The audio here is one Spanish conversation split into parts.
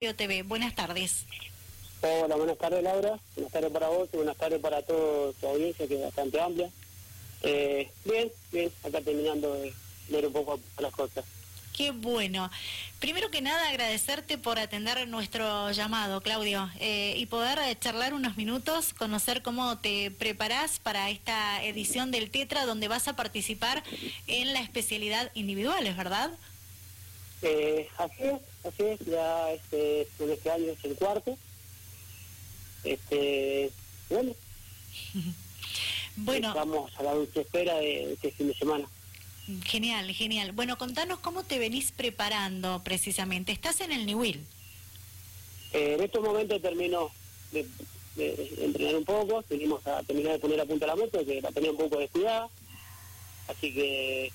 TV. Buenas tardes. Hola, buenas tardes Laura, buenas tardes para vos y buenas tardes para toda tu audiencia que es bastante amplia. Eh, bien, bien, acá terminando de ver un poco las cosas. Qué bueno. Primero que nada, agradecerte por atender nuestro llamado, Claudio, eh, y poder eh, charlar unos minutos, conocer cómo te preparás para esta edición del Tetra, donde vas a participar en la especialidad individuales, ¿verdad? Eh, así es, así es, ya este, en este año es el cuarto. Este, bueno, Bueno, estamos a la dulce espera de este fin de semana. genial, genial. Bueno, contanos cómo te venís preparando precisamente. Estás en el Niwil. Eh, en estos momentos termino de, de entrenar un poco, venimos a terminar de poner a punta la moto, que la tenía un poco descuidada, así que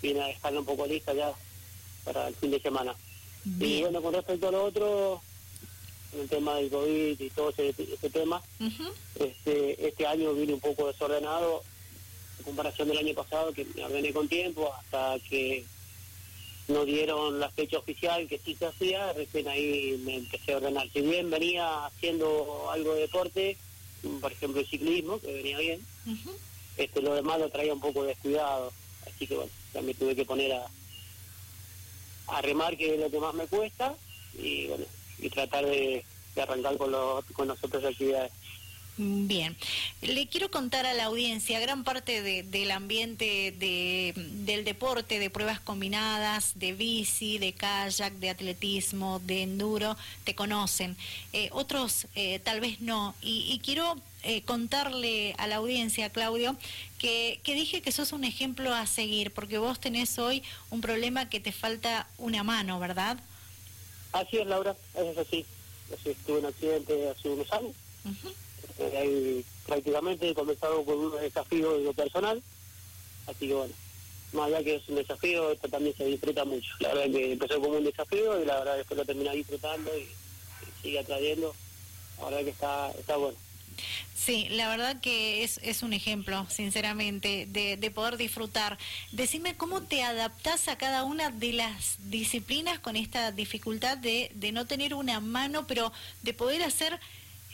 vine a dejarla un poco lista ya para el fin de semana. Y bueno, con respecto a lo otro, el tema del COVID y todo ese, ese tema, este, este año vine un poco desordenado en comparación del año pasado, que me ordené con tiempo hasta que no dieron la fecha oficial que sí se hacía, recién ahí me empecé a ordenar. Si bien venía haciendo algo de deporte, por ejemplo el ciclismo, que venía bien, este lo demás lo traía un poco descuidado, así que bueno, me tuve que poner a, a que es lo que más me cuesta, y bueno, y tratar de, de arrancar con, los con las otras actividades. Bien, le quiero contar a la audiencia, gran parte de- del ambiente de- del deporte, de pruebas combinadas, de bici, de kayak, de atletismo, de enduro, te conocen. Eh, otros eh, tal vez no. Y, y quiero eh, contarle a la audiencia, Claudio, que, que dije que sos un ejemplo a seguir, porque vos tenés hoy un problema que te falta una mano, ¿verdad? Así es, Laura, eso es así. Así, tuve un accidente hace unos años. Ujú. Eh, ahí prácticamente he comenzado con un desafío de lo personal. Así que bueno, más allá que es un desafío, esto también se disfruta mucho. La verdad que empezó como un desafío y la verdad después lo terminé disfrutando y, y sigue atrayendo. La verdad que está, está bueno. Sí, la verdad que es, es un ejemplo, sinceramente, de, de poder disfrutar. Decime cómo te adaptás a cada una de las disciplinas con esta dificultad de, de no tener una mano, pero de poder hacer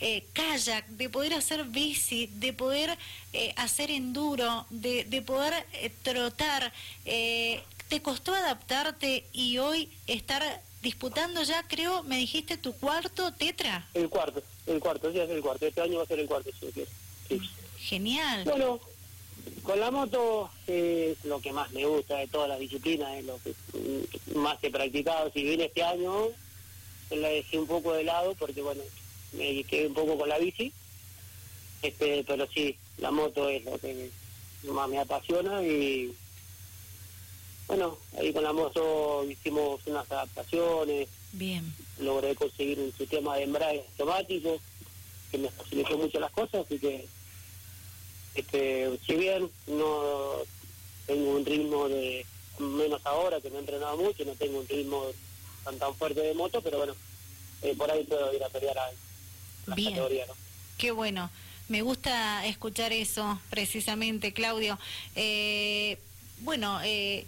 eh, kayak, de poder hacer bici, de poder eh, hacer enduro, de, de poder eh, trotar. Eh, ¿Te costó adaptarte y hoy estar disputando ya, creo, me dijiste, tu cuarto tetra? El cuarto, el cuarto, sí, es el cuarto. Este año va a ser el cuarto, si quiero. Sí. Genial. Bueno, con la moto es lo que más me gusta de todas las disciplinas, es lo que mm, más he practicado. Si bien este año la dejé un poco de lado porque, bueno, me quedé un poco con la bici, este pero sí, la moto es lo que más me apasiona y, bueno, ahí con la moto hicimos unas adaptaciones, Bien. Logré conseguir un sistema de embrague automático que me facilitó mucho las cosas, así que este, si bien no tengo un ritmo de menos ahora, que no he entrenado mucho, no tengo un ritmo tan tan fuerte de moto, pero bueno, eh, por ahí puedo ir a pelear a la Bien. categoría, ¿no? Qué bueno. Me gusta escuchar eso, precisamente, Claudio. Eh, bueno, eh,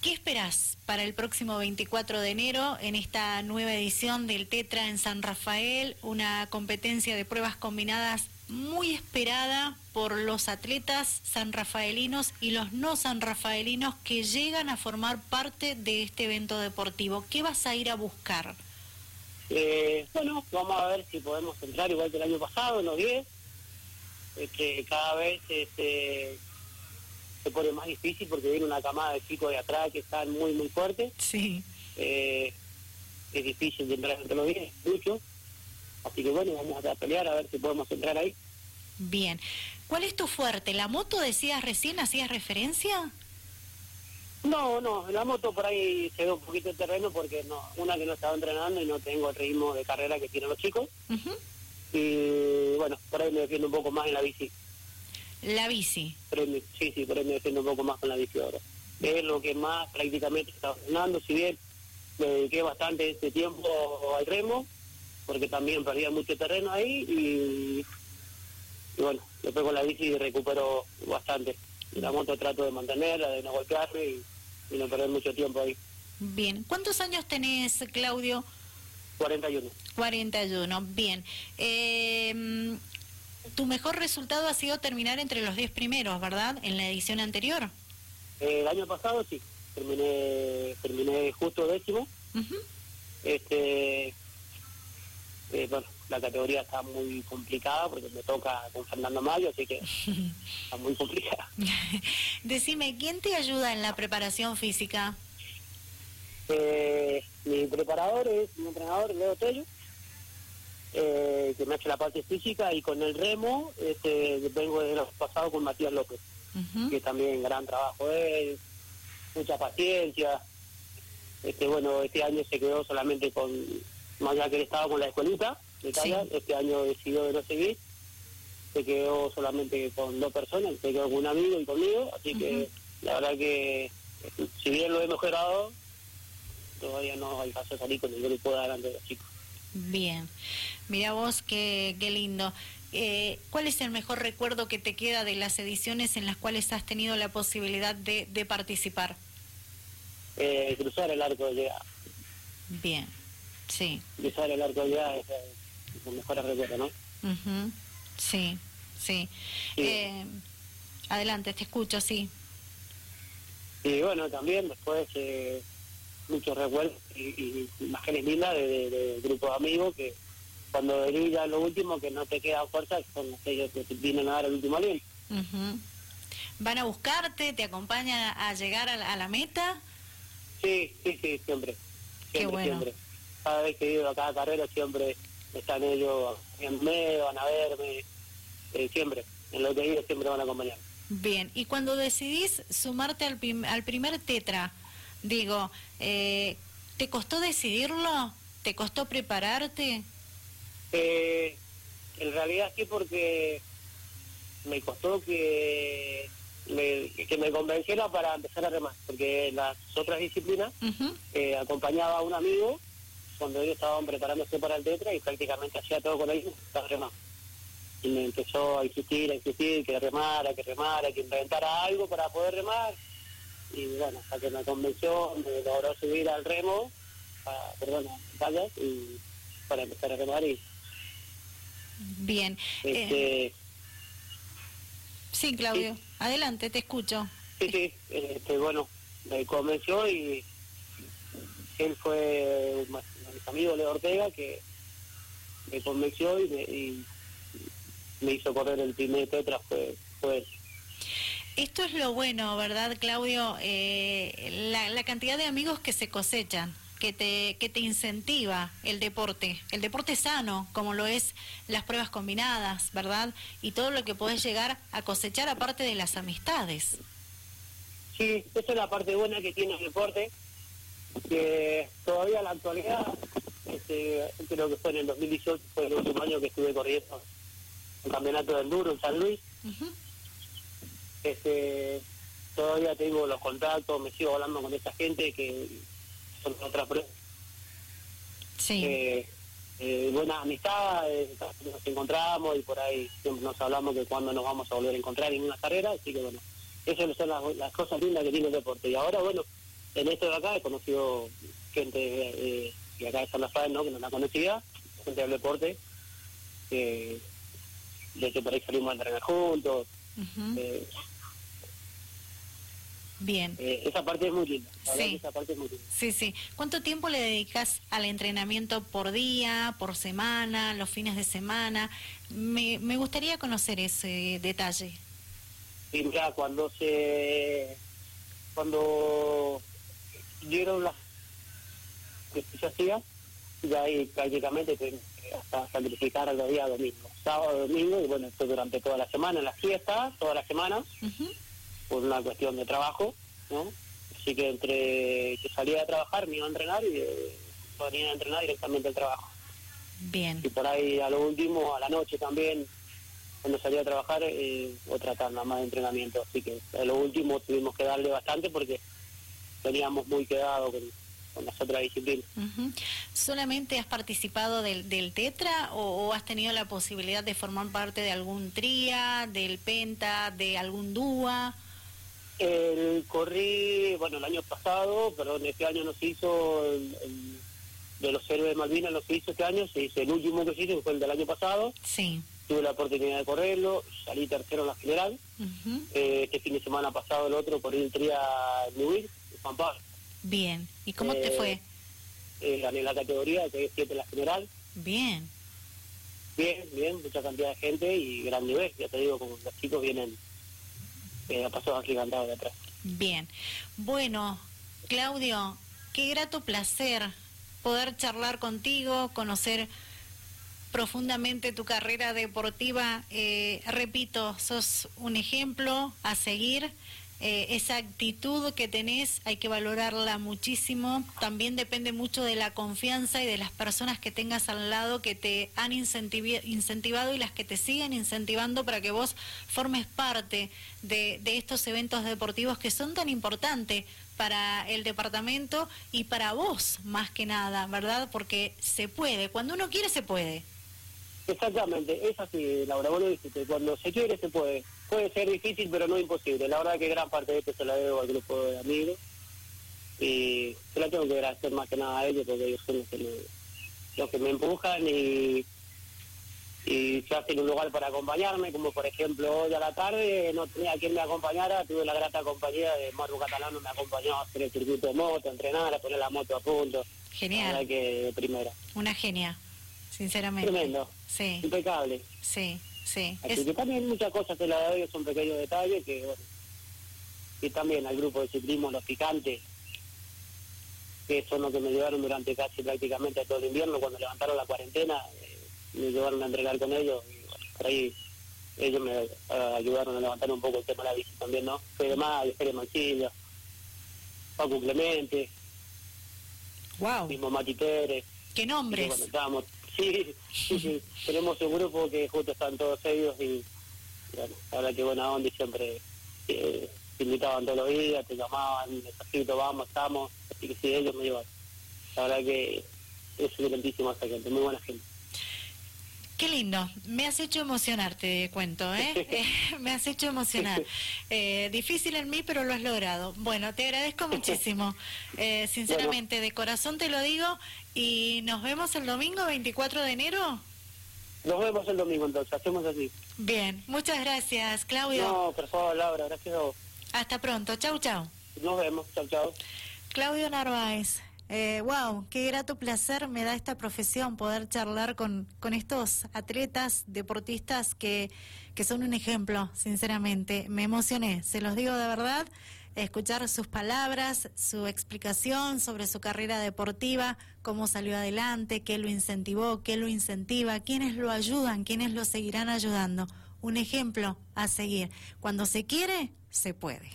¿qué esperás para el próximo 24 de enero en esta nueva edición del Tetra en San Rafael? Una competencia de pruebas combinadas muy esperada por los atletas sanrafaelinos y los no sanrafaelinos que llegan a formar parte de este evento deportivo. ¿Qué vas a ir a buscar? Eh, bueno, vamos a ver si podemos entrar igual que el año pasado, en los 10, eh, que cada vez este, se pone más difícil porque viene una camada de chicos de atrás que están muy, muy fuertes. Sí. Eh, es difícil de entrar entre los 10, mucho. Así que bueno, vamos a pelear a ver si podemos entrar ahí. Bien. ¿Cuál es tu fuerte? ¿La moto decías recién, hacías referencia? No, no, la moto por ahí se ve un poquito el terreno porque no, una que no estaba entrenando y no tengo el ritmo de carrera que tienen los chicos. Y bueno, por ahí me defiendo un poco más en la bici. La bici. Sí, sí, ahí me defiendo un poco más con la bici ahora. Es lo que más prácticamente estaba entrenando, si bien me dediqué bastante este tiempo al remo, porque también perdía mucho terreno ahí y, y bueno, después con la bici recupero bastante. La moto trato de mantenerla, de no golpearme y, y no perder mucho tiempo ahí. Bien. ¿Cuántos años tenés, Claudio? 41. 41, bien. Eh, tu mejor resultado ha sido terminar entre los 10 primeros, ¿verdad? En la edición anterior. Eh, el año pasado sí, terminé terminé justo décimo. Este, eh, bueno, la categoría está muy complicada porque me toca con Fernando Mayo, así que está muy complicada. Decime, ¿quién te ayuda en la preparación física? Eh, mi preparador es mi entrenador, Leo Tello, eh, que me hace la parte física, y con el remo este, vengo de los pasados con Matías López, que también gran trabajo es, mucha paciencia. Este, bueno, este año se quedó solamente con, más allá que él estaba con la escuelita de Italia, este año decidió de no seguir, se quedó solamente con dos personas, se quedó con un amigo y conmigo, así que la verdad que si bien lo he mejorado, todavía no alcanzó a salir con el grupo de adelante de los chicos. Bien, mira vos qué, qué lindo. Eh, ¿Cuál es el mejor recuerdo que te queda de las ediciones en las cuales has tenido la posibilidad de, de participar? Eh, cruzar el arco de llegada. Bien, sí. Cruzar el arco de llegada es, el mejor recuerdo, ¿no? Sí, sí. Eh, adelante, te escucho, sí. Y bueno, también después eh, muchos recuerdos y, imágenes lindas de, de, grupos de amigos que cuando venís ya lo último que no te queda fuerza son aquellos que te vienen a dar el último aliento. ¿Van a buscarte? ¿Te acompañan a llegar a la, meta? Sí, sí, sí, siempre. Siempre, siempre. Cada vez que he ido a cada carrera siempre están ellos viéndome, van a verme, eh, siempre. En lo que he ido siempre van a acompañar. Bien, y cuando decidís sumarte al, al primer tetra, Digo, eh, ¿te costó decidirlo? ¿Te costó prepararte? Eh, en realidad sí, porque me costó que me, que me convenciera para empezar a remar, porque las otras disciplinas eh, acompañaba a un amigo cuando ellos estaban preparándose para el tetra y prácticamente hacía todo con ellos para remar. Y me empezó a insistir, a insistir, que remara, que remara, que inventara algo para poder remar y bueno, hasta que me convenció, me logró subir al remo, para, perdón, vallas, y para empezar a remar y... Bien. Este, eh, sí, Claudio, adelante, te escucho. Sí, sí, este, bueno, me convenció y él fue mi amigo Leo Ortega que me convenció y me, y me hizo correr el primer tetra, fue, fue esto es lo bueno, ¿verdad, Claudio? Eh, la, cantidad de amigos que se cosechan, que te, que te incentiva el deporte, el deporte sano, como lo es las pruebas combinadas, ¿verdad? Y todo lo que podés llegar a cosechar aparte de las amistades. Sí, esa es la parte buena que tiene el deporte, que todavía en la actualidad, este, creo que fue en el 2018, fue el último año que estuve corriendo el campeonato del Duro en San Luis este todavía tengo los contactos, me sigo hablando con esta gente que son otras pruebas. Sí. Eh, eh, buena amistad, nos encontramos y por ahí siempre nos hablamos de cuándo nos vamos a volver a encontrar en una carrera, así que bueno, esas son las, cosas lindas que tiene el deporte. Y ahora, bueno, en esto de acá he conocido gente eh, de acá de San Rafael, ¿no? que no la conocía, gente del deporte, de hecho por ahí salimos a entrenar juntos, Bien. Eh, esa parte es muy linda. Sí. Esa parte es muy linda. Sí, sí. ¿Cuánto tiempo le dedicas al entrenamiento por día, por semana, los fines de semana? Me, me gustaría conocer ese detalle. Sí, mira, cuando se. Cuando dieron las. que se hacía, ya ahí prácticamente hasta sacrificar los días domingo. Sábado, domingo, y bueno, esto durante toda la semana, en las fiestas, toda la semana por una cuestión de trabajo, ¿no? Así que entre que salía a trabajar me iba a entrenar y eh, venía a entrenar directamente al trabajo. Bien. Y por ahí a lo último, a la noche también, cuando salía a trabajar, eh, otra tanda más de entrenamiento. Así que a lo último tuvimos que darle bastante porque teníamos muy quedado con, las otras disciplinas. ¿Solamente has participado del, del Tetra o, has tenido la posibilidad de formar parte de algún TRIA, del PENTA, de algún DUA? El, corrí, bueno, el año pasado, perdón, este año no se hizo, el, de los héroes de Malvinas no se hizo este año, se hizo el último que se hizo, fue el del año pasado. Sí. Tuve la oportunidad de correrlo, salí tercero en la general. Eh, este fin de semana pasado el otro corrí el tría Newell, Pablo. Bien, ¿y cómo te fue? Eh, eh, gané la categoría, que es siete en la general. Bien. Bien, bien, mucha cantidad de gente y gran nivel, ya te digo, como los chicos vienen eh, a pasos agigantados de atrás. Bien, bueno, Claudio, qué grato placer poder charlar contigo, conocer profundamente tu carrera deportiva. Eh, repito, sos un ejemplo a seguir. Eh, esa actitud que tenés hay que valorarla muchísimo. También depende mucho de la confianza y de las personas que tengas al lado que te han incentivado y las que te siguen incentivando para que vos formes parte de, de estos eventos deportivos que son tan importantes para el departamento y para vos más que nada, ¿verdad? Porque se puede, cuando uno quiere se puede. Exactamente, es así, Laura, vos lo dijiste, cuando se quiere se puede. Puede ser difícil, pero no imposible. La verdad que gran parte de esto se la debo al grupo de amigos y se la tengo que agradecer más que nada a ellos porque ellos son los que me, los que me empujan y, y se hacen un lugar para acompañarme, como por ejemplo hoy a la tarde no tenía quien me acompañara, tuve la grata compañía de Maru Catalano, me acompañó a hacer el circuito de moto, a entrenar, a poner la moto a punto. Genial. La que primera. Una genia sinceramente. Tremendo. Sí. Impecable. Sí, sí. Así que también muchas cosas de la de son pequeños detalles que, bueno, y también al grupo de ciclismo, los picantes, que son los que me llevaron durante casi prácticamente todo el invierno, cuando levantaron la cuarentena, eh, me llevaron a entregar con ellos, y bueno, por ahí ellos me eh, ayudaron a levantar un poco el tema de la bici también, ¿no? Fede Mayo, Fede Mancilla, Paco Clemente, wow. mismo Mati Pérez. ¿Qué nombres? bueno, estábamos Sí, sí, tenemos un grupo que justo están todos ellos y bueno, verdad que buena onda y siempre eh, te invitaban todos los días, te llamaban, necesito, vamos, estamos, así que sí, ellos me llevan. La verdad que es excelentísima esa gente, muy buena gente. Qué lindo, me has hecho emocionar, te cuento, ¿eh? eh me has hecho emocionar. Eh, difícil en mí, pero lo has logrado. Bueno, te agradezco muchísimo, eh, sinceramente, de corazón te lo digo, y nos vemos el domingo 24 de enero. Nos vemos el domingo entonces, hacemos así. Bien, muchas gracias, Claudio. No, por favor, Laura, gracias a vos. Hasta pronto, chau, chau. Nos vemos, chau, chau. Claudio Narváez. Eh, wow, qué grato placer me da esta profesión poder charlar con, con estos atletas, deportistas que, que son un ejemplo, sinceramente. Me emocioné, se los digo de verdad, escuchar sus palabras, su explicación sobre su carrera deportiva, cómo salió adelante, qué lo incentivó, qué lo incentiva, quiénes lo ayudan, quiénes lo seguirán ayudando. Un ejemplo a seguir. Cuando se quiere, se puede.